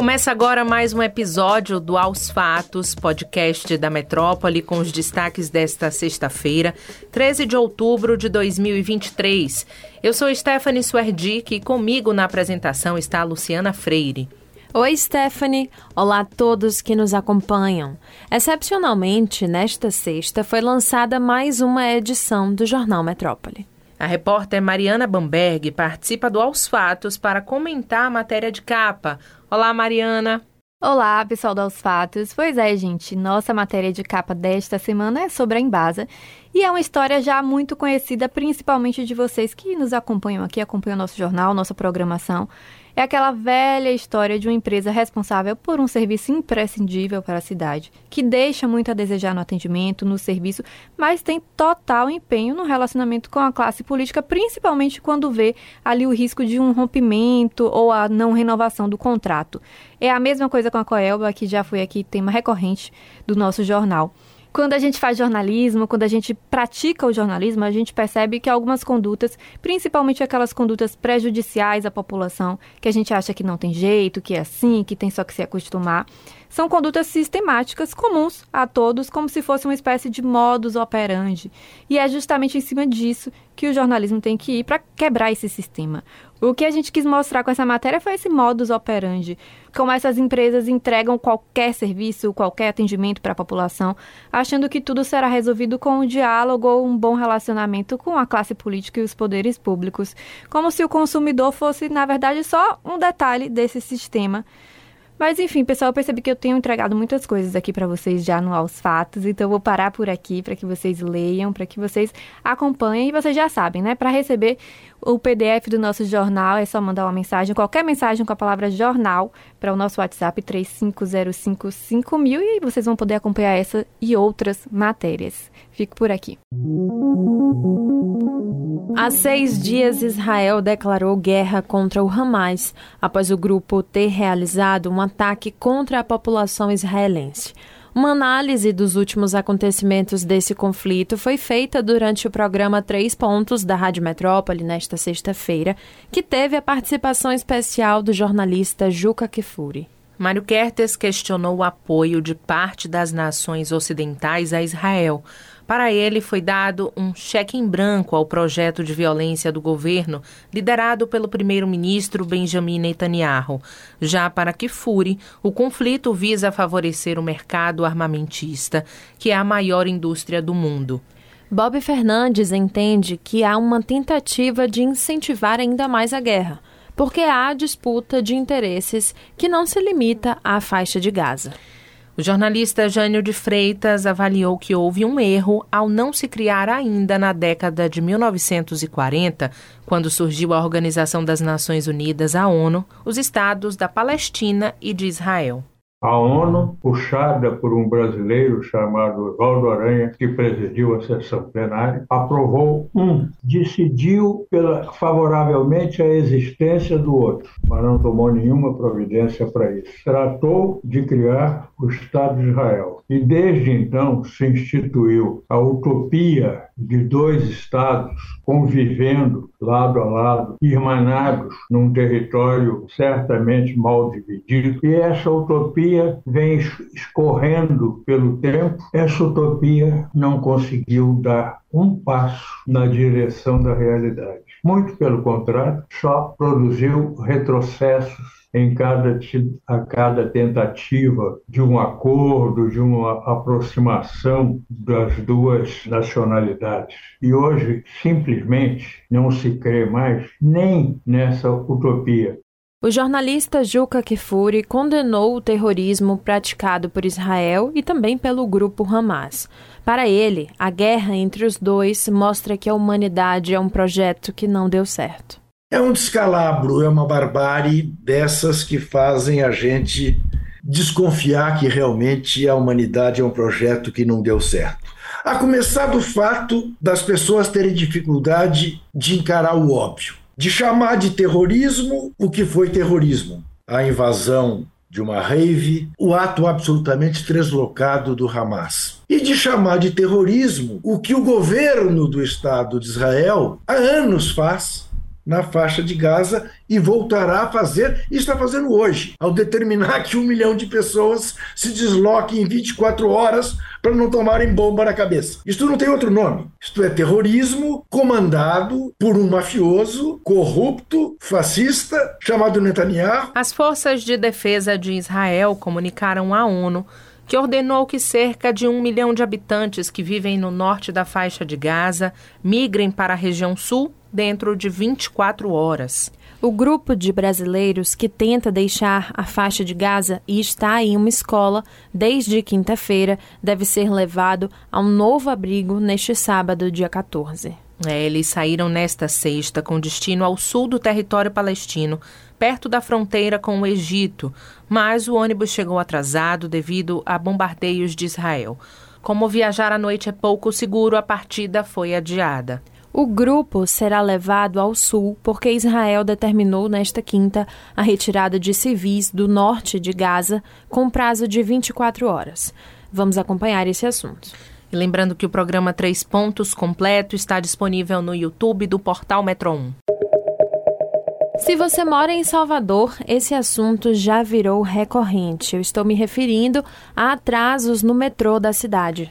Começa agora mais um episódio do Aos Fatos, podcast da Metrópole, com os destaques desta sexta-feira, 13 de outubro de 2023. Eu sou Stephanie Swerdick e comigo na apresentação está a Luciana Freire. Oi, Stephanie. Olá a todos que nos acompanham. Excepcionalmente, nesta sexta foi lançada mais uma edição do Jornal Metrópole. A repórter Mariana Bamberg participa do Aos Fatos para comentar a matéria de capa. Olá, Mariana. Olá, pessoal do Aos Fatos. Pois é, gente, nossa matéria de capa desta semana é sobre a Embasa. E é uma história já muito conhecida, principalmente de vocês que nos acompanham aqui, acompanham nosso jornal, nossa programação. É aquela velha história de uma empresa responsável por um serviço imprescindível para a cidade, que deixa muito a desejar no atendimento, no serviço, mas tem total empenho no relacionamento com a classe política, principalmente quando vê ali o risco de um rompimento ou a não renovação do contrato. É a mesma coisa com a Coelba, que já foi aqui tema recorrente do nosso jornal. Quando a gente faz jornalismo, quando a gente pratica o jornalismo, a gente percebe que algumas condutas, principalmente aquelas condutas prejudiciais à população, que a gente acha que não tem jeito, que é assim, que tem só que se acostumar, são condutas sistemáticas comuns a todos, como se fosse uma espécie de modus operandi. E é justamente em cima disso que o jornalismo tem que ir para quebrar esse sistema. O que a gente quis mostrar com essa matéria foi esse modus operandi, como essas empresas entregam qualquer serviço, qualquer atendimento para a população, achando que tudo será resolvido com um diálogo ou um bom relacionamento com a classe política e os poderes públicos, como se o consumidor fosse, na verdade, só um detalhe desse sistema mas enfim, pessoal, eu percebi que eu tenho entregado muitas coisas aqui para vocês já no Aos Fatos, então eu vou parar por aqui para que vocês leiam, para que vocês acompanhem e vocês já sabem, né? Para receber o PDF do nosso jornal é só mandar uma mensagem, qualquer mensagem com a palavra jornal para o nosso WhatsApp 35055000 e vocês vão poder acompanhar essa e outras matérias. Fico por aqui. Há seis dias, Israel declarou guerra contra o Hamas após o grupo ter realizado um ataque contra a população israelense. Uma análise dos últimos acontecimentos desse conflito foi feita durante o programa Três Pontos da Rádio Metrópole nesta sexta-feira, que teve a participação especial do jornalista Juca Kifuri. Mário Kertes questionou o apoio de parte das nações ocidentais a Israel para ele, foi dado um cheque em branco ao projeto de violência do governo liderado pelo primeiro-ministro Benjamin Netanyahu. Já para Kifuri, o conflito visa favorecer o mercado armamentista, que é a maior indústria do mundo. Bob Fernandes entende que há uma tentativa de incentivar ainda mais a guerra, porque há disputa de interesses que não se limita à faixa de Gaza. O jornalista Jânio de Freitas avaliou que houve um erro ao não se criar ainda na década de 1940, quando surgiu a Organização das Nações Unidas, a ONU, os estados da Palestina e de Israel. A ONU, puxada por um brasileiro chamado Valdo Aranha, que presidiu a sessão plenária, aprovou um, decidiu pela, favoravelmente a existência do outro, mas não tomou nenhuma providência para isso. Tratou de criar o Estado de Israel. E desde então se instituiu a utopia de dois estados convivendo lado a lado, irmanados num território certamente mal dividido. E essa utopia vem escorrendo pelo tempo. Essa utopia não conseguiu dar um passo na direção da realidade. Muito pelo contrário, só produziu retrocessos em cada, a cada tentativa de um acordo, de uma aproximação das duas nacionalidades. E hoje, simplesmente, não se crê mais nem nessa utopia. O jornalista Juca Kifuri condenou o terrorismo praticado por Israel e também pelo grupo Hamas. Para ele, a guerra entre os dois mostra que a humanidade é um projeto que não deu certo. É um descalabro, é uma barbárie dessas que fazem a gente desconfiar que realmente a humanidade é um projeto que não deu certo. A começar do fato das pessoas terem dificuldade de encarar o óbvio, de chamar de terrorismo o que foi terrorismo. A invasão de uma rave, o ato absolutamente deslocado do Hamas. E de chamar de terrorismo o que o governo do Estado de Israel há anos faz na faixa de Gaza e voltará a fazer, e está fazendo hoje, ao determinar que um milhão de pessoas se desloquem em 24 horas para não tomarem bomba na cabeça. Isto não tem outro nome. Isto é terrorismo comandado por um mafioso, corrupto, fascista, chamado Netanyahu. As forças de defesa de Israel comunicaram à ONU que ordenou que cerca de um milhão de habitantes que vivem no norte da faixa de Gaza migrem para a região sul dentro de 24 horas. O grupo de brasileiros que tenta deixar a faixa de Gaza e está em uma escola desde quinta-feira deve ser levado a um novo abrigo neste sábado, dia 14. É, eles saíram nesta sexta com destino ao sul do território palestino, perto da fronteira com o Egito, mas o ônibus chegou atrasado devido a bombardeios de Israel. Como viajar à noite é pouco seguro, a partida foi adiada. O grupo será levado ao sul porque Israel determinou nesta quinta a retirada de civis do norte de Gaza com prazo de 24 horas. Vamos acompanhar esse assunto. E lembrando que o programa Três Pontos completo está disponível no YouTube do portal Metro 1. Se você mora em Salvador, esse assunto já virou recorrente. Eu estou me referindo a atrasos no metrô da cidade.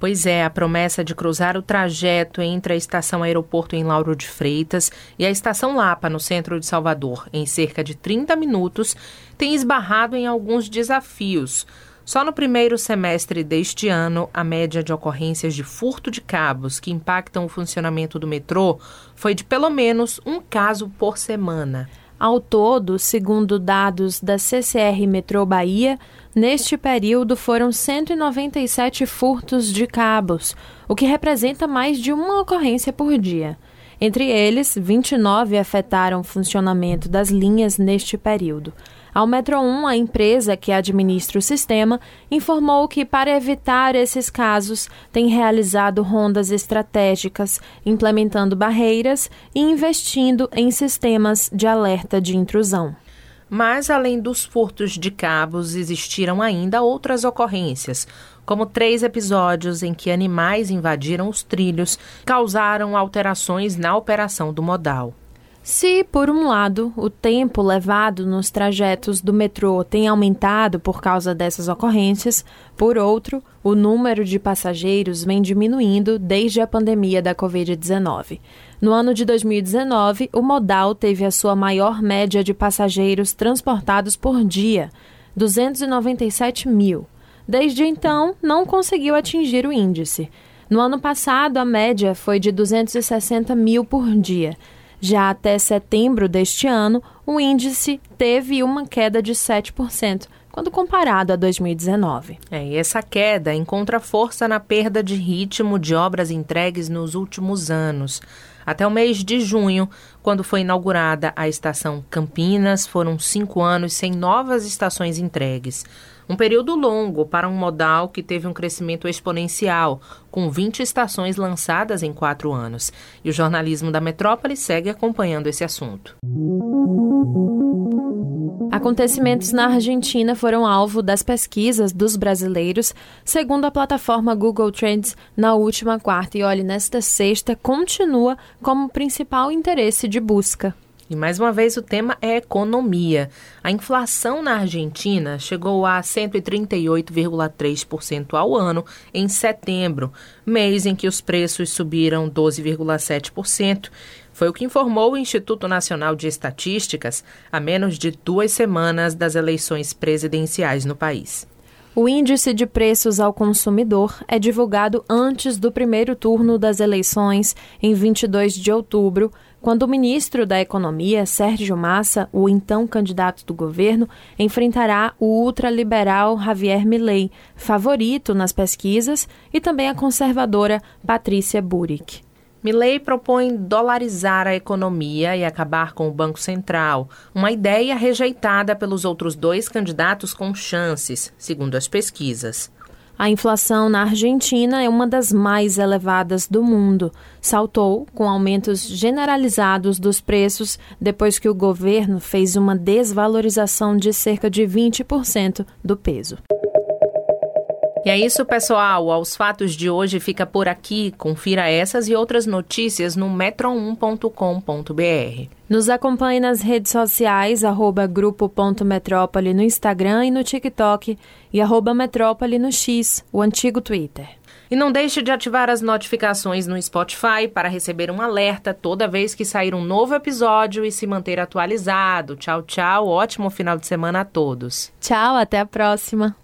Pois é, a promessa de cruzar o trajeto entre a estação aeroporto em Lauro de Freitas e a estação Lapa, no centro de Salvador, em cerca de 30 minutos, tem esbarrado em alguns desafios. Só no primeiro semestre deste ano, a média de ocorrências de furto de cabos que impactam o funcionamento do metrô foi de pelo menos um caso por semana. Ao todo, segundo dados da CCR Metrô Bahia, neste período foram 197 furtos de cabos, o que representa mais de uma ocorrência por dia. Entre eles, 29 afetaram o funcionamento das linhas neste período. Ao Metro 1, a empresa que administra o sistema, informou que, para evitar esses casos, tem realizado rondas estratégicas, implementando barreiras e investindo em sistemas de alerta de intrusão. Mas, além dos furtos de cabos, existiram ainda outras ocorrências, como três episódios em que animais invadiram os trilhos, causaram alterações na operação do modal. Se, por um lado, o tempo levado nos trajetos do metrô tem aumentado por causa dessas ocorrências, por outro, o número de passageiros vem diminuindo desde a pandemia da Covid-19. No ano de 2019, o modal teve a sua maior média de passageiros transportados por dia, 297 mil. Desde então, não conseguiu atingir o índice. No ano passado, a média foi de 260 mil por dia. Já até setembro deste ano, o índice teve uma queda de 7%, quando comparado a 2019. É, e essa queda encontra força na perda de ritmo de obras entregues nos últimos anos. Até o mês de junho, quando foi inaugurada a estação Campinas, foram cinco anos sem novas estações entregues. Um período longo para um modal que teve um crescimento exponencial, com 20 estações lançadas em quatro anos. E o jornalismo da metrópole segue acompanhando esse assunto. Acontecimentos na Argentina foram alvo das pesquisas dos brasileiros, segundo a plataforma Google Trends, na última quarta. E olhe, nesta sexta continua como principal interesse de busca. E mais uma vez o tema é economia. A inflação na Argentina chegou a 138,3% ao ano em setembro, mês em que os preços subiram 12,7%. Foi o que informou o Instituto Nacional de Estatísticas a menos de duas semanas das eleições presidenciais no país. O índice de preços ao consumidor é divulgado antes do primeiro turno das eleições, em 22 de outubro, quando o ministro da Economia, Sérgio Massa, o então candidato do governo, enfrentará o ultraliberal Javier Milei, favorito nas pesquisas, e também a conservadora Patrícia Burick. Milley propõe dolarizar a economia e acabar com o Banco Central, uma ideia rejeitada pelos outros dois candidatos com chances, segundo as pesquisas. A inflação na Argentina é uma das mais elevadas do mundo. Saltou com aumentos generalizados dos preços depois que o governo fez uma desvalorização de cerca de 20% do peso. E é isso, pessoal. Aos fatos de hoje fica por aqui. Confira essas e outras notícias no metro1.com.br. Nos acompanhe nas redes sociais, arroba grupo.metrópole no Instagram e no TikTok e arroba metrópole no X, o antigo Twitter. E não deixe de ativar as notificações no Spotify para receber um alerta toda vez que sair um novo episódio e se manter atualizado. Tchau, tchau. Ótimo final de semana a todos. Tchau, até a próxima.